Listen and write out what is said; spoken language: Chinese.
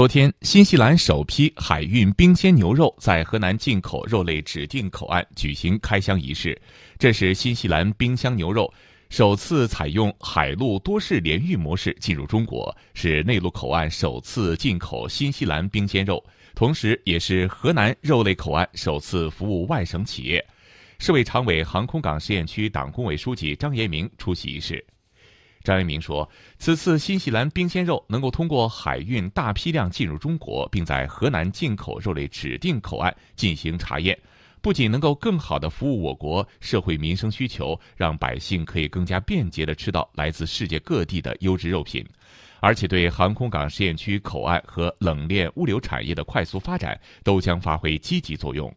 昨天，新西兰首批海运冰鲜牛肉在河南进口肉类指定口岸举行开箱仪式。这是新西兰冰箱牛肉首次采用海陆多式联运模式进入中国，是内陆口岸首次进口新西兰冰鲜肉，同时也是河南肉类口岸首次服务外省企业。市委常委、航空港实验区党工委书记张延明出席仪式。张一鸣说：“此次新西兰冰鲜肉能够通过海运大批量进入中国，并在河南进口肉类指定口岸进行查验，不仅能够更好地服务我国社会民生需求，让百姓可以更加便捷地吃到来自世界各地的优质肉品，而且对航空港实验区口岸和冷链物流产业的快速发展都将发挥积极作用。”